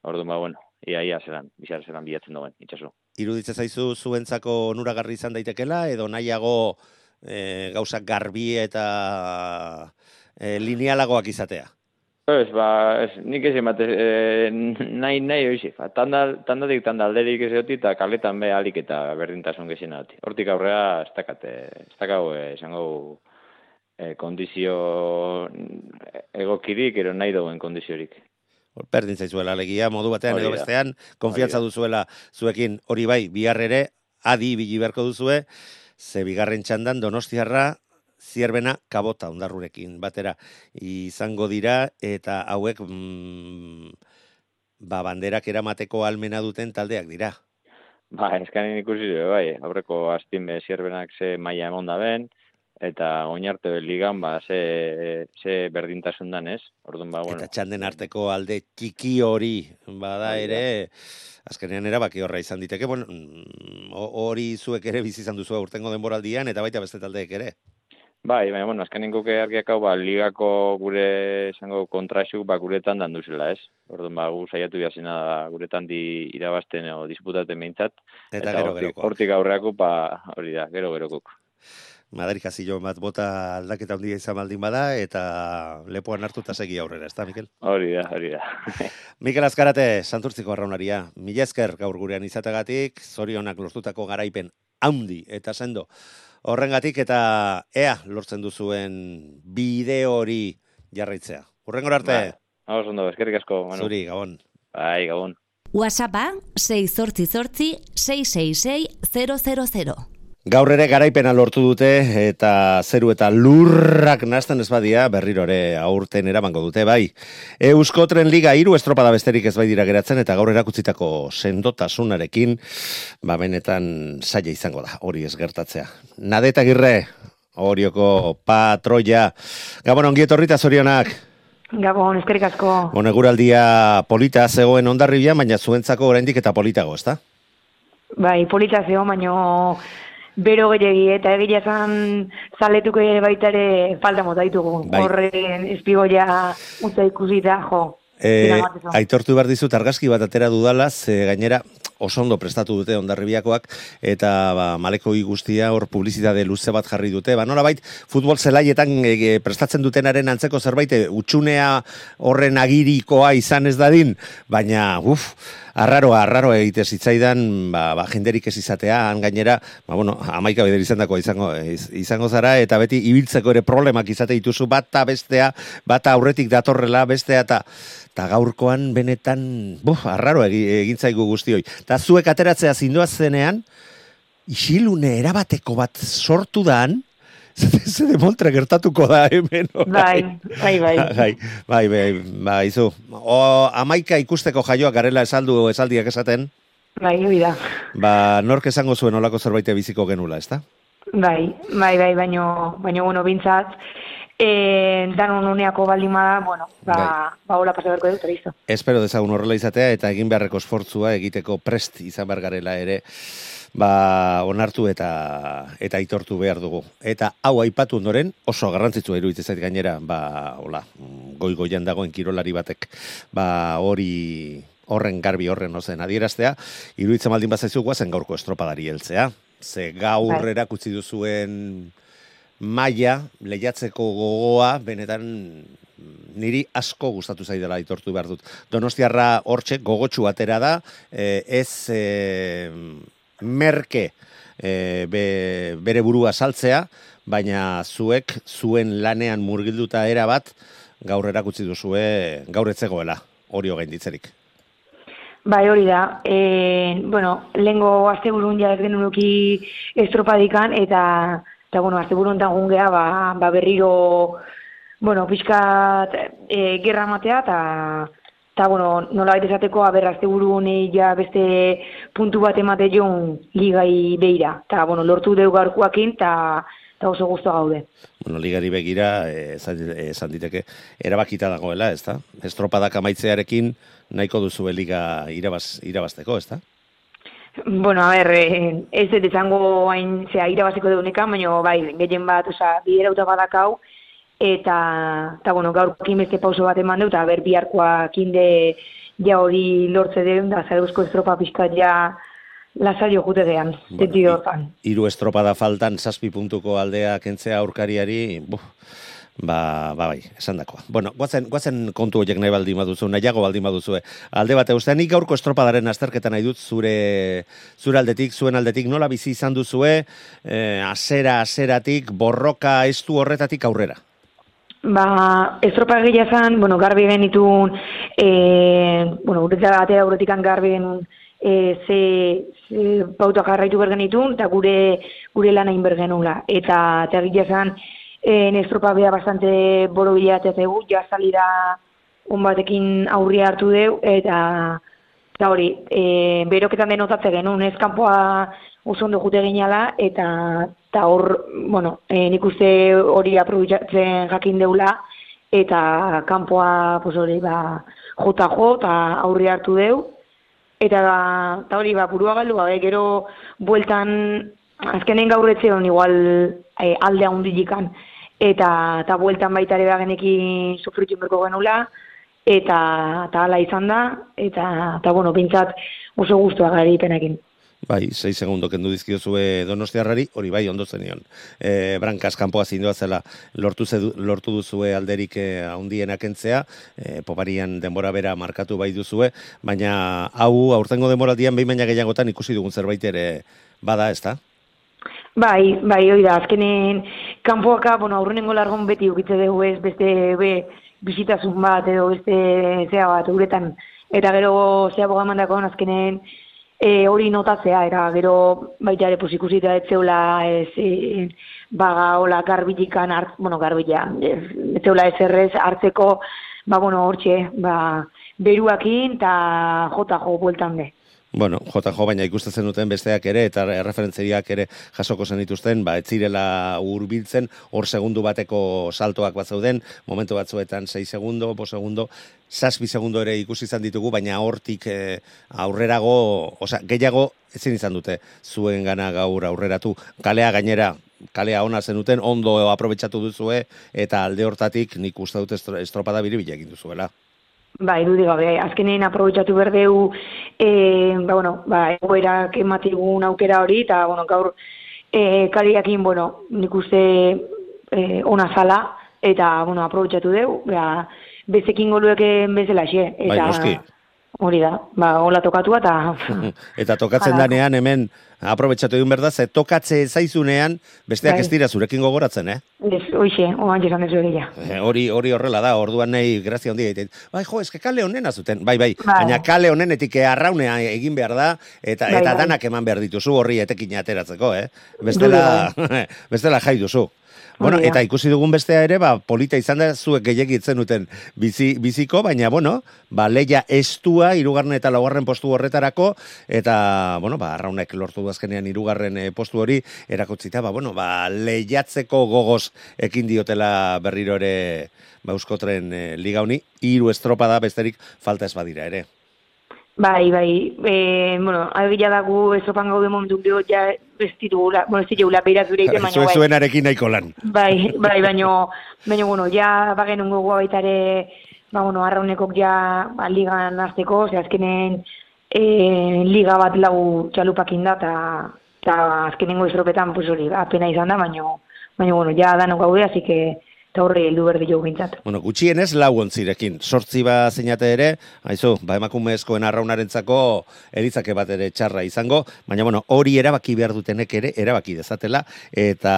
Ordu, ba, bueno, ia, ia, zelan, bizar zelan bilatzen duen, itxaso. Iruditza zaizu zuentzako onuragarri izan daitekela, edo nahiago e, gauzak garbi eta e, linealagoak izatea? Ez, ba, ez, nik ez emate, e, nahi, nahi, oizi, ba, tanda, tandatik tanda alderik ez eoti, eta kaletan be alik eta berdintasun gezien ati. Hortik aurrea, ez dakate, ez dakau, esango, e, kondizio egokirik, ero nahi dauen kondiziorik. Berdin zaizuela legia, modu batean edo bestean, konfiatza duzuela zuekin hori bai, bihar ere, adi bili beharko duzue, ze bigarren txandan donostiarra zierbena kabota ondarrurekin batera izango dira eta hauek mm, ba, banderak eramateko almena duten taldeak dira. Ba, eskanin ikusi du, bai, aurreko astin be zierbenak ze maila emon da ben, eta oinarte ligan, ba, ze, ze berdintasun dan, ez? Orduan, ba, bueno. Eta txanden arteko alde txiki hori, bada Bai, ere, azkenean erabaki horra izan diteke, bueno, mm, ho- hori zuek ere bizi izan duzu urtengo denboraldian, eta baita beste taldeek ere. Bai, baina, bueno, azkenin guke argiak hau, ba, ligako gure, esango, kontraxuk, ba, guretan dan duzela, ez? Orduan, ba, gu saiatu biazina da, guretan di irabazten o disputaten behintzat. Eta, gero hortik, geroko. hortik aurreako, ba, hori da, gero gerokuk. Madari Casillo bat bota aldaketa handia izan baldin bada, eta lepoan hartu eta segi aurrera, ez Mikel? Hori da, hori da. Mikel Azkarate, santurtziko arraunaria, mila esker gaur gurean izategatik, zorionak lortutako garaipen handi eta sendo. Horrengatik eta ea lortzen duzuen bide hori jarraitzea. Urrengor arte. Hau, ondo, eskerrik asko, Manu. zuri, gabon. Bai, gabon. WhatsAppa 688 666 000. Gaur ere garaipena lortu dute eta zeru eta lurrak nazten ez badia berrirore aurten eramango dute bai. Eusko Tren Liga hiru estropada besterik ez bai dira geratzen eta gaur erakutzitako sendotasunarekin ba benetan saia izango da hori ez gertatzea. Nadeta Agirre Orioko patroia. Gabon ongi etorrita zorionak. Gabon, eskerrik asko. Bueno, eguraldia polita zegoen ondarribian, baina zuentzako oraindik eta politago, ezta? Bai, polita zeo, baino bero gehiagi eta egia esan zaletuko ere baita ere falta mota ditugu. Bai. Horren espigoia utza ikusita, jo. E, aitortu behar dizut argazki bat atera dudala, ze gainera oso ondo prestatu dute ondarribiakoak eta ba, maleko guztia hor publizitate luze bat jarri dute. Ba, nolabait, futbol zelaietan e, prestatzen dutenaren antzeko zerbait e, utxunea horren agirikoa izan ez dadin, baina uf, arraroa, arraroa egite zitzaidan, ba, ba, jenderik ez izatea, han gainera, ba, bueno, amaika bider izan izango, iz- izango zara, eta beti ibiltzeko ere problemak izate dituzu, bata bestea, bata aurretik datorrela, bestea, eta eta gaurkoan benetan, buf, arraro egi, egin zaigu guztioi. Eta zuek ateratzea zindoaz zenean, isilune erabateko bat sortu dan, ze demontre gertatuko da hemen. Bai, bai, bai. bai, bai, bai, bai, izu. O, amaika ikusteko jaioak garela esaldu esaldiak esaten, Bai, hori da. ba, nork esango zuen olako zerbait biziko genula, ezta? Bai, bai, bai, baino, baino, bueno, bintzat, e, danon uneako baldin bada, bueno, ba, Bai. ba, hola pasa berko dut, listo. Espero dezagun horrela izatea eta egin beharreko esfortzua egiteko prest izan behar garela ere ba, onartu eta eta aitortu behar dugu. Eta hau aipatu ondoren oso garrantzitsua iruditzen zait gainera, ba, hola, goi goian dagoen kirolari batek ba, hori horren garbi horren ozen adieraztea, iruditzen baldin bazaizu guazen gaurko estropadari heltzea. Ze gaur Bai. erakutsi duzuen maila lehiatzeko gogoa benetan niri asko gustatu zaidala aitortu behar dut. Donostiarra hortxe gogotsu atera da, eh, ez eh, merke eh, be, bere burua saltzea, baina zuek zuen lanean murgilduta era bat gaur erakutsi duzue gaur etzegoela hori gainditzerik. Bai, hori da. E, bueno, lehengo asteburun ja ez genunuki estropadikan, eta, eta bueno, asteburun gungea, ba, ba berriro, bueno, pixkat e, gerra matea, eta, eta bueno, nola baita esateko, aber, asteburu honi ja beste puntu bat emate joan ligai beira. Eta, bueno, lortu deu gaurkoakin, eta, eta oso guztua gaude. Bueno, ligari begira, eh, esan, esan diteke, erabakita dagoela, ez da? Estropadak amaitzearekin nahiko duzu liga irabaz, irabazteko, ez da? Bueno, a ber, eh, ez dut izango hain zea irabaziko deunekan, baina bai, gehien bat, oza, biderauta badakau, eta, eta bueno, gaurkin beste pauso bat eman dut, eta ber, biharkoakin de ja hori lortze deun, da zarauzko estropa pixkat ja lasaio jute gean, Bueno. Hiru estropada faltan, zazpi puntuko aldea kentzea aurkariari, buf, ba, ba bai, esan dakoa. Bueno, guazen, guazen kontu horiek nahi baldin baduzu, nahiago baldin baduzue. Alde bate, uste, nik gaurko estropadaren azterketa nahi dut zure, zure aldetik, zuen aldetik, nola bizi izan duzue, eh, asera, aseratik, borroka estu horretatik aurrera. Ba, estropa egia zan, bueno, garbi genitun, e, bueno, guretzat atera aurretikan garbi genuen, e, ze, ze pauta jarraitu behar genitun, eta gure, gure lana inber genula. Eta, eta egia zan, en estropa bea bastante boro bilatzea zegu, ja salida on batekin aurria hartu deu, eta eta hori, e, beroketan denotatze genuen, ez kanpoa oso ondo jute ginala, eta eta hor, bueno, e, nik uste hori aprobitzatzen jakin deula, eta kanpoa, pues hori, ba, jota jo, eta aurri hartu deu, eta, eta hori, ba, burua galdu, ba, gero, bueltan, azkenen gaur etxe hon, igual, e, alde handilikan, eta, eta bueltan baita ere genekin sufritu berko genula, eta, eta ala izan da, eta, eta bueno, pintzat oso guztua gari penekin. Bai, 6 segundo kendu dizkiozue Donostiarrari, hori bai ondo zenion. E, Brancas kanpoa zindua zela lortu zedu, lortu duzue alderik e, handienak entzea, e, poparian denbora bera markatu bai duzue, baina hau aurtengo denboraldian behin baina gehiagotan ikusi dugun zerbait ere bada, ezta? Bai, bai, hori da, azkenen kanpoaka, bueno, aurrenengo largon beti ukitze dugu ez, beste be, bisitasun bat edo beste zea bat uretan, eta gero zea bogamandako azkenen e, hori notatzea, era gero baita ere posikusita ez zeula ez, e, baga hola garbitikan, hart, bueno, garbila, ez, ez zeula ez errez hartzeko, ba, bueno, hortxe, ba, beruakin eta jota jo bueltan be. Bueno, JJ baina ikusten duten besteak ere eta referentzeriak ere jasoko zen dituzten, ba, etzirela hurbiltzen, hor segundu bateko saltoak bat zauden, momentu batzuetan 6 segundo, 5 segundo, 6 segundo ere ikusi izan ditugu, baina hortik e, aurrerago, osea, gehiago ezin izan dute zuen gana gaur aurreratu. Kalea gainera, kalea ona zenuten, ondo aprobetsatu duzue, eta alde hortatik nik uste dut estropada biribila egin duzuela. Ba, irudi gabe, azkenean aprobetsatu berdeu, e, ba, bueno, ba, egoerak ematigun aukera hori, eta, bueno, gaur, e, kariakin, bueno, nik uste e, ona zala, eta, bueno, aprobetsatu deu, ba, bezekin golueken bezala xe. Bai, Eta, noski. Hori da, ba, hola tokatua, eta... Eta tokatzen Hala. danean hemen aprobetsatu egin berda, ze tokatze zaizunean besteak Bai. ez dira zurekin gogoratzen, eh? Ez, hoxe, oan jesan dezu egia. Eh, Hori hori horrela da, orduan nahi grazia handia egiten. Bai, jo, eske kale honena zuten. Bai, bai, Bai. baina kale honenetik arraunea egin behar da eta Bai, eta bai. danak eman behar dituzu horri etekin ateratzeko, eh? Bestela bestela jai duzu. Bueno, eta ikusi dugun bestea ere, ba, polita izan da zuek gehiegi itzen duten bizi, biziko, baina, bueno, ba, leia estua, irugarren eta laugarren postu horretarako, eta, bueno, ba, arraunek lortu du azkenean irugarren eh, postu hori, erakutzita, ba, bueno, ba, lehiatzeko gogoz ekin diotela berriro ere, ba, euskotren eh, liga honi, hiru estropada besterik falta ez badira ere. Bai, bai, e, bueno, abila dago esopan gaude momentu gero ja ez bueno, ez ditugula behiraz gure egiten, baina Zuen bai. zuenarekin nahiko lan. Bai, bai, baino, baino, bueno, ja bagen gogoa baita ere, ba, bueno, arraunekok ja ba, ligan azteko, ze azkenen e, liga bat lau txalupakin da, eta ta azkenengo estropetan, pues hori, apena izan da, baino, baino, bueno, ja danok gaude, así que, eta horre heldu berdi jo bintzat. Bueno, gutxienez lau ontzirekin. Sortzi ba zeinate ere, haizu, ba emakumezkoen arraunarentzako eritzake bat ere txarra izango, baina bueno, hori erabaki behar dutenek ere erabaki dezatela eta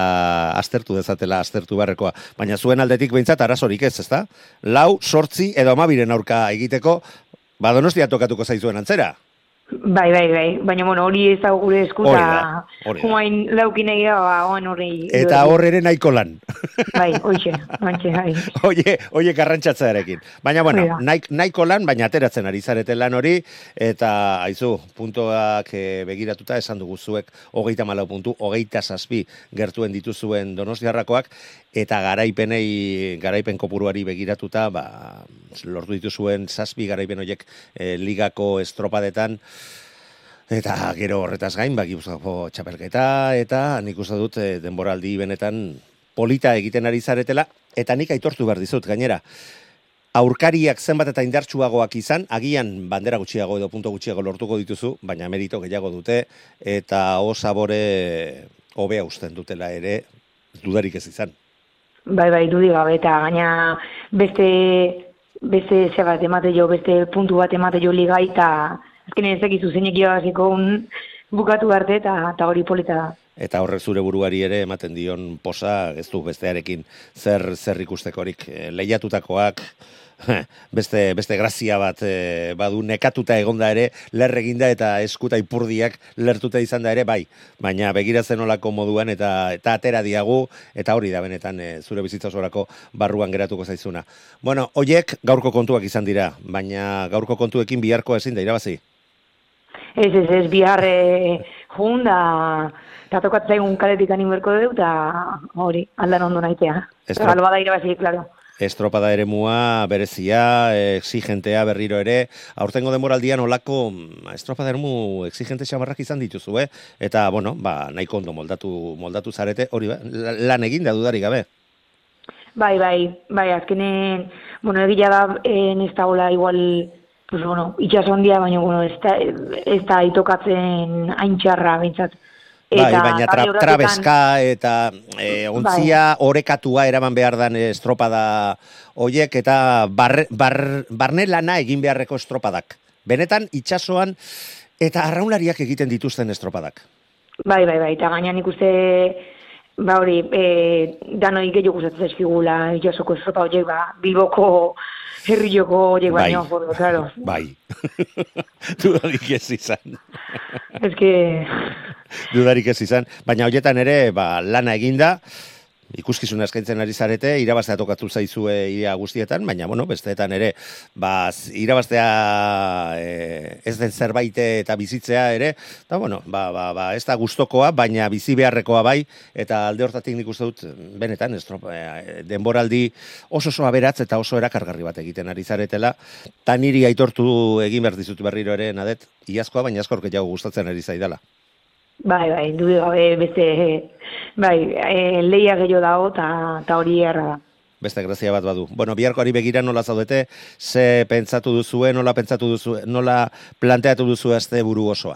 aztertu dezatela aztertu beharrekoa. Baina zuen aldetik behintzat arazorik ez, ezta? Lau, sortzi edo amabiren aurka egiteko, ba donostia tokatuko zaizuen antzera. Bai, bai, bai, baina, bueno, hori ez da gure esku, Hori eta da, hori da. huain laukin egia, ba, oan horri. Eta hor ere nahiko lan. Bai, hoxe, hoxe, bai. Oie, oie garrantzatzearekin. Baina, bueno, nahi, nahiko lan, baina ateratzen ari zarete lan hori, eta, aizu, puntoak eh, begiratuta esan dugu zuek, hogeita malau puntu, hogeita zazpi gertuen dituzuen donostiarrakoak, eta garaipenei, garaipen kopuruari begiratuta, ba, lortu dituzuen zazpi garaipen horiek eh, ligako estropadetan, Eta gero horretaz gain, ba, Gipuzkoako txapelketa, eta nik uste dut eh, denboraldi benetan polita egiten ari zaretela, eta nik aitortu behar dizut, gainera, aurkariak zenbat eta indartsuagoak izan, agian bandera gutxiago edo punto gutxiago lortuko dituzu, baina merito gehiago dute, eta osabore hobea usten dutela ere, dudarik ez izan. Bai, bai, dudi gabe, eta gaina beste, beste ze bat emate jo, beste puntu bat emate jo ligai, eta azkenen ez dakizu zeinek irabaziko un bukatu arte, eta, eta hori polita da. Eta horrek zure buruari ere ematen dion posa, ez du bestearekin zer zer ikustekorik Eh, lehiatutakoak beste, beste grazia bat e, badu nekatuta egonda ere, lerreginda eta eskuta ipurdiak lertuta izan da ere, bai, baina begiratzen olako moduan eta eta atera diagu, eta hori da benetan e, zure bizitza osorako barruan geratuko zaizuna. Bueno, hoiek gaurko kontuak izan dira, baina gaurko kontuekin biharko ezin da irabazi. Ez, ez, ez, bihar e, jun da, eta tokatzen un kaletik animerko dut, eta hori, aldan ondo naitea. Estro- Galba da irabazi, klaro. Estropada eremua, berezia, exigentea berriro ere, aurtengo demoraldian olako mm, estropada eremu exigente xamarrak izan dituzu, eh? Eta, bueno, ba, nahiko ondo moldatu, moldatu zarete, hori ba, la- lan egin da dudarik gabe. Bai, bai, bai, azkenen, bueno, egila da, en ez dagoela igual, pues, bueno, itxaso handia, baina, bueno, ez da, ez da itokatzen hain txarra, bintzat. bai, baina tra, trabeska eta e, ontzia orekatua eraman behar dan estropada hoiek eta bar, bar, barne lana egin beharreko estropadak. Benetan, itxasoan eta arraunlariak egiten dituzten estropadak. Bai, bai, bai, eta gainean ikuste, ba hori, e, danoi gehiago gustatzen zaizkigula itxasoko estropa horiek, ba, bilboko herrioko horiek Bai. baino, bai. claro. Bai. Dudarik ez izan. Ez que, dudarik ez izan, baina hoietan ere ba, lana eginda, ikuskizuna eskaintzen ari zarete, irabaztea tokatu zaizue ia guztietan, baina bueno, besteetan ere, ba, irabaztea e, ez den zerbait eta bizitzea ere, eta bueno, ba, ba, ba, ez da gustokoa, baina bizi beharrekoa bai, eta alde hortatik nik uste dut, benetan, estropa, e, denboraldi oso oso aberatz eta oso erakargarri bat egiten ari zaretela, eta niri aitortu egin behar dizut berriro ere, nadet, iazkoa, baina askor gehiago gustatzen ari zaidala. Bai, bai, dude gabe beste, bai, e, leia gehiago dago, eta hori erra da. Beste grazia bat badu. Bueno, biharkoari begira nola zaudete, ze pentsatu duzue, nola pentsatu duzue, nola planteatu duzu azte buru osoa.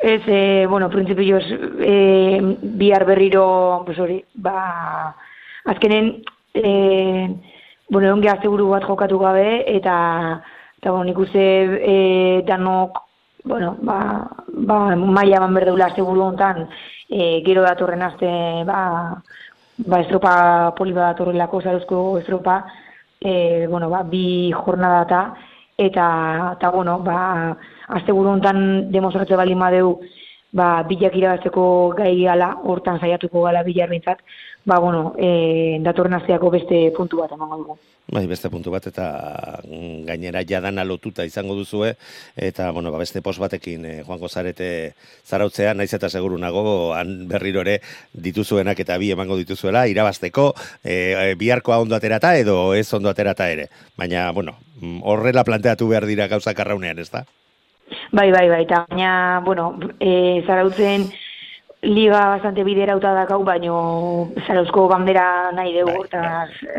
Ez, e, bueno, prinsipioz, e, bihar berriro, pues hori, ba, azkenen, e, bueno, onge azteguru bat jokatu gabe, eta, eta bueno, nik uste e, danok, bueno, ba, ba, maia ban berdeula azteguru hontan, e, gero datorren aste, ba, ba, estropa poli datorrelako, zaruzko estropa, e, bueno, ba, bi jornadata, eta, eta bueno, ba, asteburu hontan demostratze baldin badeu, ba, bilak irabazteko gai gala, hortan saiatuko gala bilar behintzat, ba, bueno, e, datorren asteako beste puntu bat emango dugu. Bai, beste puntu bat eta mm, gainera jadana lotuta izango duzue eta bueno, ba, beste pos batekin eh, joango zarete zarautzea, naiz eta seguru nago han berriro ere dituzuenak eta bi emango dituzuela irabasteko eh, biharkoa ondo aterata edo ez ondo aterata ere. Baina bueno, mm, horrela planteatu behar dira gauzak arraunean, ezta? Bai, bai, bai, eta baina, bueno, e, zarautzen liga bastante biderauta dakau, baino zarauzko bandera nahi dugu, Bai, eta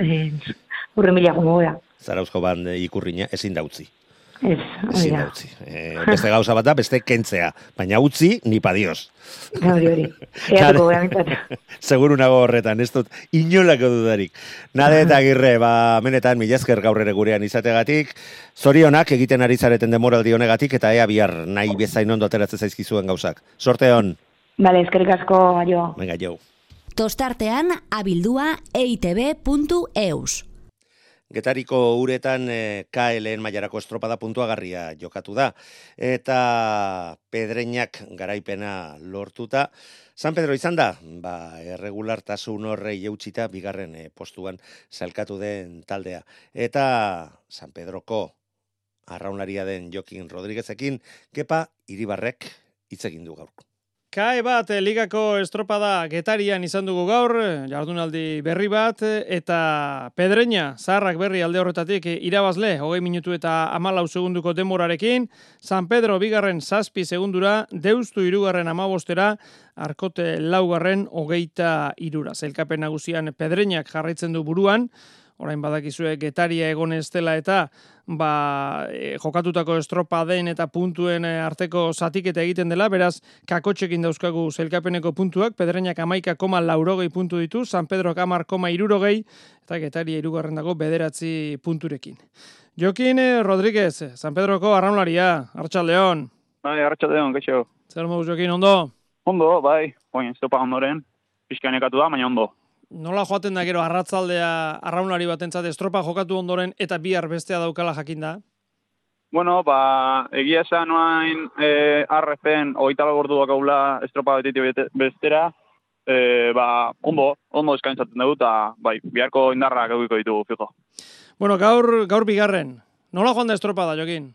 e, urre mila gara. Zarauzko ban eh, ikurrina ezin da utzi. Ez, hori Ezin da. da utzi. Eh, beste gauza bat da, beste kentzea. Baina utzi, ni padios. Hori, hori. Eatuko gara. Seguru nago horretan, ez dut inolako dudarik. Nade eta agirre, ba, menetan, mila esker gaur ere gurean izategatik, zorionak egiten ari zareten demoraldi honegatik, eta ea bihar nahi bezain ondo ateratzen zaizkizuen gauzak. Sorte hon, Bale, eskerrik asko, aio. venga jau. Tostartean abildua E eitb.eus. Getariko uretan eh, KLN mailarako estropada puntuagarria jokatu da. Eta pedreinak garaipena lortuta. San Pedro izan da, ba, erregulartasun horrei eutxita bigarren eh, postuan salkatu den taldea. Eta San Pedroko arraunlaria den Jokin Rodríguezekin, kepa iribarrek hitz egin du gaur. Kae bat, eh, ligako estropada getarian izan dugu gaur, jardunaldi berri bat, eta pedreña, zaharrak berri alde horretatik eh, irabazle, hogei minutu eta amalau segunduko demorarekin, San Pedro bigarren zazpi segundura, deustu irugarren amabostera, arkote laugarren hogeita irura. Zelkapen nagusian pedreñak jarraitzen du buruan, orain badakizue getaria egon ez dela eta ba, e, jokatutako estropa den eta puntuen e, arteko zatiketa egiten dela, beraz kakotxekin dauzkagu zelkapeneko puntuak, pedreinak amaika koma laurogei puntu ditu, San Pedro kamar koma irurogei, eta getaria irugarren dago bederatzi punturekin. Jokin eh, Rodríguez, San Pedroko arraunlaria, Artxaldeon. Bai, arratsaldeon, gaixo. Zer moduz Jokin, ondo? Ondo, bai, oin, zopa ondoren, pixka nekatu da, baina ondo. Nola joaten da gero arratzaldea arraunlari batentzat estropa jokatu ondoren eta bihar bestea daukala jakinda? Bueno, ba, egia esan noain e, arrezen oita gorduak gaula estropa betiti bete- bestera, e, ba, ondo, ondo eskaintzaten dugu, eta bai, biharko indarrak eguiko ditugu, fijo. Bueno, gaur, gaur bigarren. Nola joan da estropada, Jokin?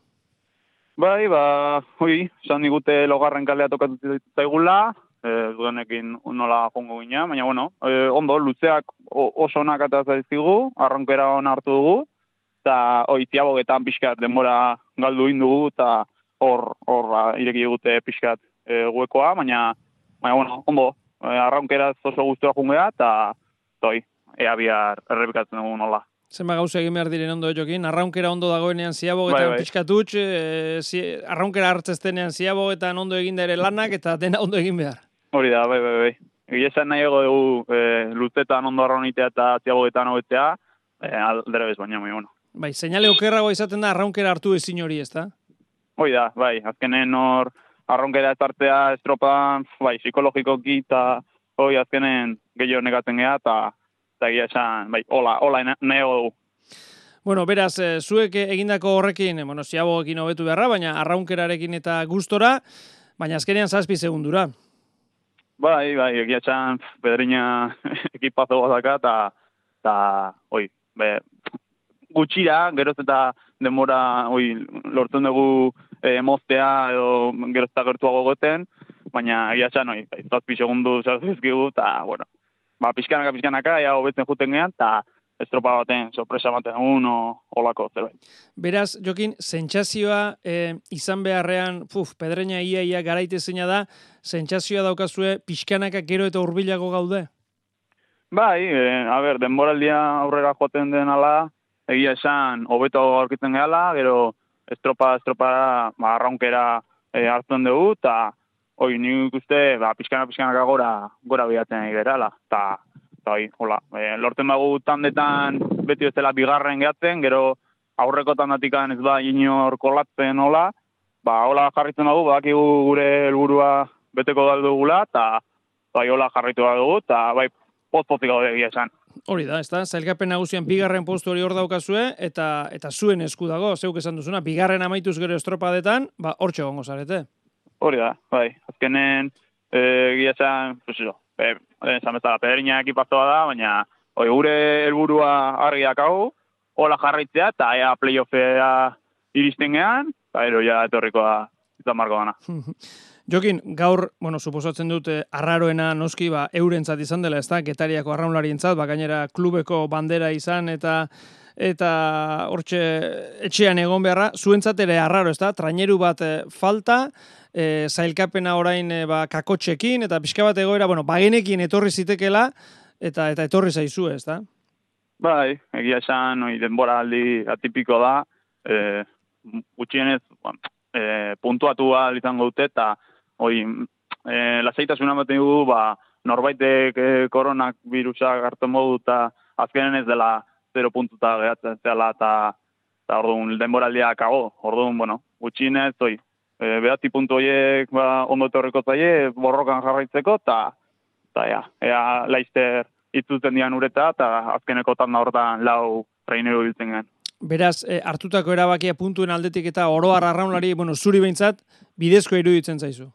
Bai, ba, hoi, esan digute logarren kalea tokatu zaigula, e, duenekin nola jongo gina, baina bueno, e, ondo, luzeak oso onak eta zaizkigu, arronkera hona hartu dugu, eta hoi, ziabogetan pixkat denbora galdu indugu, eta hor, hor, ba, ireki digute pixkat e, guekoa, baina, baina bueno, ondo, e, arronkeraz oso guztua jungea, eta, hoi, ea bihar errepikatzen dugu nola. Zenba gauza egin behar diren ondo, Jokin? Arraunkera ondo dagoenean ziabogetan Bai, bai. pixkatutx, e, zi, arraunkera hartzeztenean ziabogetan ondo egin da ere lanak, eta dena ondo egin behar. Hori da, bai, bai, bai. Egia esan nahiago dugu e, luzetan ondo arraunitea eta ziagoetan hobetzea, e, aldera bez baina, bai, bueno. Bai, seinale okerrago izaten da arraunkera hartu ezin hori, ezta? Hoi da, bai, azkenen hor arronkera ez hartzea estropan, bai, psikologikoki eta hoi azkenen gehiago negatzen geha, eta eta egia esan, bai, hola, hola nahiago dugu. Bueno, beraz, e, zuek egindako horrekin, bueno, ziabogekin hobetu beharra, baina arraunkerarekin eta gustora, baina azkenean zazpi segundura. Bai, bai, egia esan, pedreina ekipazo bat daka, eta, eta, oi, be, gutxira, geroz eta denbora, oi, lortzen dugu e, moztea, edo geroz eta gertuago goten, baina egia esan, oi, zazpi segundu zarzizkigu, eta, bueno, ba, pixkanaka, pixkanaka, ea hobetzen juten gehan, eta estropa baten, sorpresa baten egun, o, olako zerbait. Beraz, Jokin, sentsazioa e, izan beharrean, puf, pedreina ia ia garaite zeina da, sentsazioa daukazue pixkanaka gero eta hurbilago gaude? Bai, e, a ber, denboraldia aurrera joaten den ala, egia esan, hobeto aurkitzen gehala, gero estropa, estropa, ba, arraunkera e, hartzen dugu, eta hoi, nik uste, ba, pixkana, pixkanaka gora, gora bihatzen ari gerala, eta, eta hoi, hola, e, lorten bagu tandetan beti ez dela bigarren gehatzen, gero aurreko tandatikan ez da inor kolatzen hola, ba, hola jarritzen dugu, badakigu gure helburua beteko daldugula, eta bai, hola jarritu dugu, eta bai, poz-pozik gaude egia esan. Hori da, ezta? Zailkapen nagusian bigarren postu hori hor daukazue eta eta zuen esku dago, zeuk esan duzuna, bigarren amaituz gero estropadetan, ba hortxe gongo zarete. Hori da, bai. Azkenen, e, egia esan, pues eso, e, esan bezala, pederiña ekipazoa da, baina hoi, gure helburua argiak hau, hola jarraitzea, eta ea playoffea iristen gehan, eta ero ja etorriko da, izan marko dana. Jokin, gaur, bueno, suposatzen dut eh, arraroena noski ba eurentzat izan dela, ezta? Getariako arraunlarientzat, ba gainera klubeko bandera izan eta eta hortxe etxean egon beharra, zuentzat ere arraro, ezta? Traineru bat eh, falta, eh, zailkapena orain eh, ba kakotxekin eta pixka bat egoera, bueno, bagenekin etorri zitekela eta eta etorri zaizu, ezta? Bai, egia esan, oi, denbora aldi atipiko da, e, gutxienez, e, puntuatu ahal izango dute, eta oi, e, lasaitasuna ematen dugu, ba, norbaitek e, koronak virusak hartzen modu, eta azkenen ez dela zero puntuta gehatzen zela, eta eta orduan denboraldia kago, orduan, bueno, gutxienez, oi, e, behatzi puntu horiek ba, ondo etorriko zaie, borrokan jarraitzeko, eta eta ja, ea laizter itzuten dian ureta, eta azkeneko tanda hortan lau traineru biltzen gen. Beraz, eh, hartutako erabakia puntuen aldetik eta oroar arraunlari, bueno, zuri behintzat, bidezko iruditzen zaizu.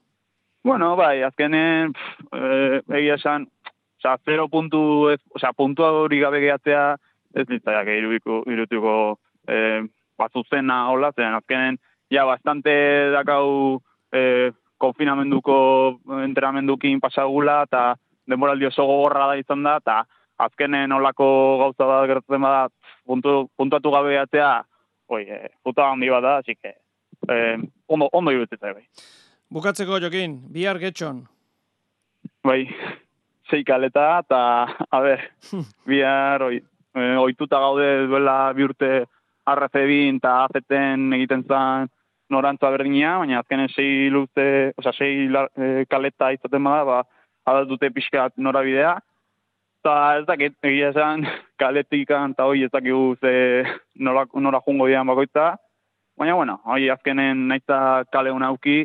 Bueno, bai, azkenen, pff, eh, egia esan, oza, zero puntu, ez, oza, puntua hori gabe gehatzea, ez nitzaiak irudiko, irutuko eh, bazuzena hola, zen azkenen, ja, bastante dakau eh, konfinamenduko entrenamendukin pasagula, eta denboraldi oso gogorra da izan da, eta azkenen olako gauza da gertzen bada, puntu, puntuatu gabe gehatzea, oi, eh, puta handi bat da, así que, eh, ondo, ondo iruditzen zaigu. bai. Bukatzeko, Jokin, bihar getxon. bai, sei kaleta, eta, a ber, bihar, oi, e, oituta gaude duela bi urte RC bin eta azeten egiten zan norantza berdina, baina azkenen sei luze, osea, sei la, e, kaleta izaten bada, ba, adatute pixkat norabidea, eta ez dakit, egia esan, kaletikan eta hoi ez dakigu ze nora, nora jungo dian bakoitza, baina, bueno, hoi azkenen naitza kale hona auki,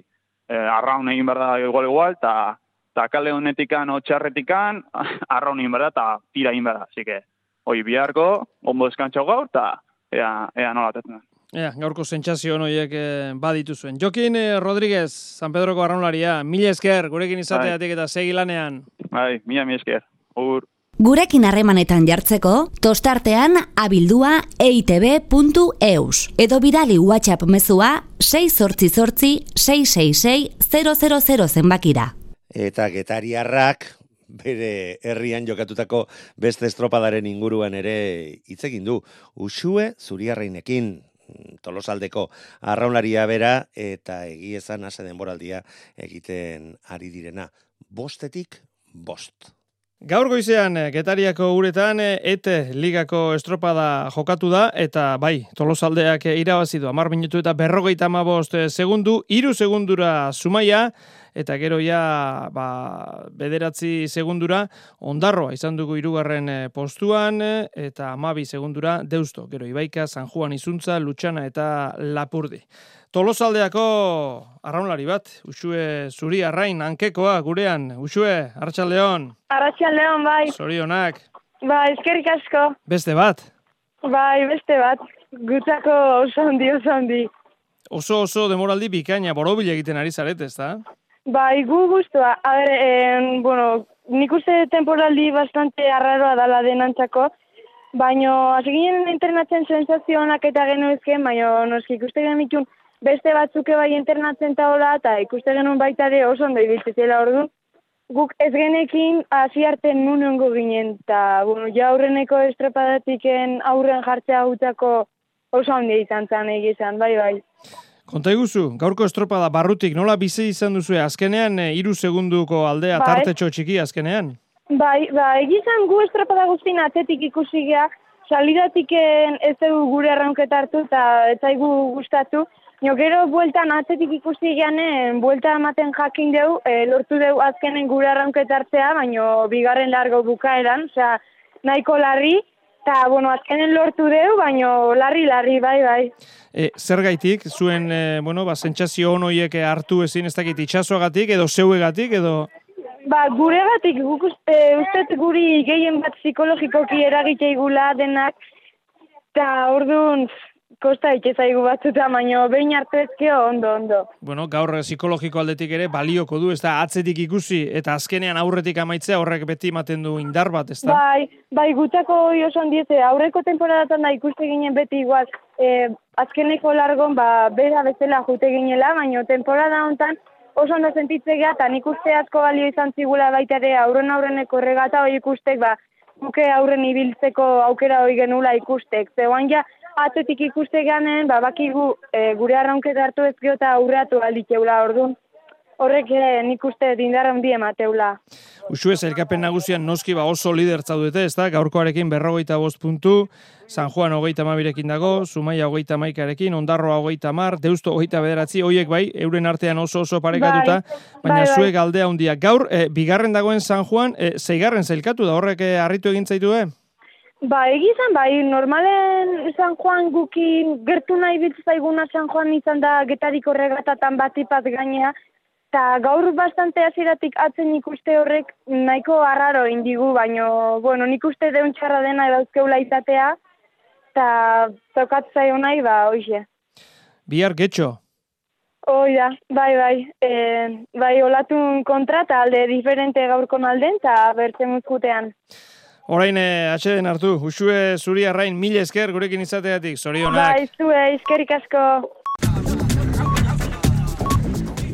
eh, arraun egin behar da igual igual, eta kale honetikan, otxarretikan, arraun inbera, eta tira inbera. Así que, hoi biharko, ondo eskantxo gaur, eta ea, ea nola tetzen. den. Ea, gaurko sentsazio horiek eh, baditu zuen. Jokin eh, Rodríguez, San Pedroko arraunlaria, mila esker, gurekin izateatik eta segi lanean. Bai, mila mi esker. Ur. Gurekin harremanetan jartzeko, tostartean abildua eitb.eus edo bidali WhatsApp mezua 688 666 000 zenbakira. Eta getariarrak bere herrian jokatutako beste estropadaren inguruan ere hitz egin du. Usue zuriarreinekin mm, tolosaldeko arraunlaria bera eta egiezan ase denboraldia egiten ari direna. Bostetik bost. Gaur goizean eh, Getariako uretan eh, ete ligako estropada jokatu da eta bai, Tolosaldeak eh, irabazi du 10 minutu eta 55 segundu, 3 segundura Zumaia eta gero ja ba, bederatzi segundura ondarroa izan dugu irugarren eh, postuan eh, eta amabi segundura deusto, gero Ibaika, San Juan Izuntza, Lutxana eta Lapurdi. Tolosaldeako arraunlari bat, Usue Zuri Arrain hankekoa gurean, Usue, Arratsaldeon. Arratxaldeon, bai. Zorionak. Bai, eskerrik asko. Beste bat. Bai, beste bat. Gutako oso handi, oso handi. Oso oso demoraldi bikaina borobil egiten ari zaret, ez da? Bai, gu guztua. A ber, eh, bueno, nik uste temporaldi bastante arraroa dala denantzako, baino, hasi ginen internatzen sensazionak eta genuezken, baino, noski ikuste genitun beste batzuke bai internatzen taola, eta ikuste genuen baita ere oso ondo ibitzizela orduan. Guk ez genekin hasi arte nunengo ginen, eta, bueno, ja aurreneko estrepadatiken aurren jartzea gutako oso handia izan zen egizan, bai, bai. Konta iguzu, gaurko estropada barrutik nola bizi izan duzu azkenean e, iru segunduko aldea Bai. tartetxo txiki azkenean? Bai, ba, egizan gu estropada guztin atzetik ikusi geha, salidatiken ez dugu gure arraunketa hartu eta ez zaigu gustatu. Jo, gero bueltan atzetik ikusi geanen, buelta ematen jakin deu, e, lortu deu azkenen gure arraunketa hartzea, baino bigarren largo bukaeran, osea, nahiko larri, eta, bueno, azkenen lortu deu, baino larri-larri, bai, bai. E, zergaitik, zuen, e, bueno, ba, sentsazio honoiek hartu ezin ez dakit itxasoagatik edo zeuegatik edo... Ba, guregatik, guk uste, uste guri gehien bat psikologikoki eragite igula denak, eta orduan kosta itxe zaigu batzuta, baino behin hartu ezkeo ondo, ondo. Bueno, gaur eh, psikologiko aldetik ere balioko du, ez da, atzetik ikusi eta azkenean aurretik amaitzea horrek beti ematen du indar bat, ez da? Bai, bai, gutako oso ondieze, aurreko temporadatan da ikuste ginen beti igual, e, azkeneko largon, ba, bera bezala jute ginela, baino temporada hontan oso ondo sentitze geha, eta nik uste asko balio izan zigula baita ere aurren aurreneko regata hori ikustek, ba, buke aurren ibiltzeko aukera hori genula ikustek. Zegoan ja, atzetik ikuste ganen, ba, bakigu e, gure arraunketa hartu ez eta aurreatu aldikeula orduan. Horrek e, nik uste dindara handi emateula. Usue zailkapen nagusian noski ba oso lider zaudete, ez da? Gaurkoarekin berrogeita bost puntu, San Juan hogeita mabirekin dago, Zumaia hogeita maikarekin, Ondarroa hogeita mar, Deusto hogeita bederatzi, hoiek bai, euren artean oso oso parekatuta, Bai, baina bai, bai. zuek aldea handia. Gaur, e, bigarren dagoen San Juan, e, zeigarren zailkatu da, horrek e, harritu egin zaitu, eh? Ba, egizan, bai, normalen San Juan gukin gertu nahi bitz zaiguna San Juan izan da getariko regatatan batipat gainea, eta gaur bastante hasieratik atzen ikuste horrek nahiko arraro indigu, baino, bueno, nik uste deun txarra dena dauzkeula izatea, eta tokat zaio nahi, ba, hoxe. Bihar getxo. Hoi da, bai, bai, e, bai, olatun kontra, eta alde diferente gaurko alden, eta bertzen muzkutean. Orain e, atxeden hartu, usue zuri arrain mil esker gurekin izateatik, zorionak. Bai, zue, izkerik asko.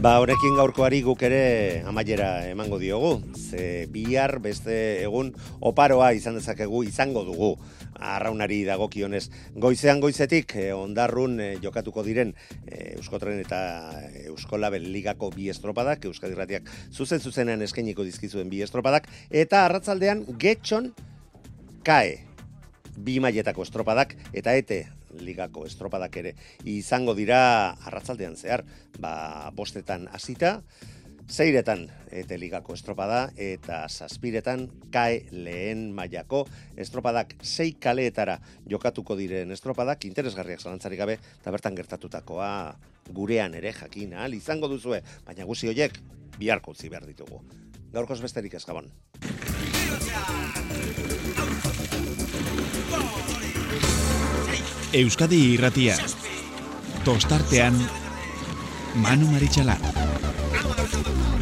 Ba, honekin gaurkoari guk ere amaiera emango diogu. Ze bihar beste egun oparoa izan dezakegu izango dugu arraunari dagokionez. Goizean goizetik eh, ondarrun eh, jokatuko diren eh, Euskotren eta Euskolabel ligako bi estropadak, Euskadi Ratiak zuzen zuzenean eskainiko dizkizuen bi estropadak, eta arratzaldean getxon kae bi mailetako estropadak eta ete ligako estropadak ere izango dira arratzaldean zehar, ba bostetan hasita, zeiretan ete ligako estropada eta zazpiretan kae lehen mailako estropadak sei kaleetara jokatuko diren estropadak interesgarriak zalantzarik gabe eta bertan gertatutakoa gurean ere jakin ahal izango duzue, baina guzi hoiek biharko utzi behar ditugu. Gaurkoz besterik ez gabon. Euskadi irratia. Tostartean Manu Maritxalar. Thank you.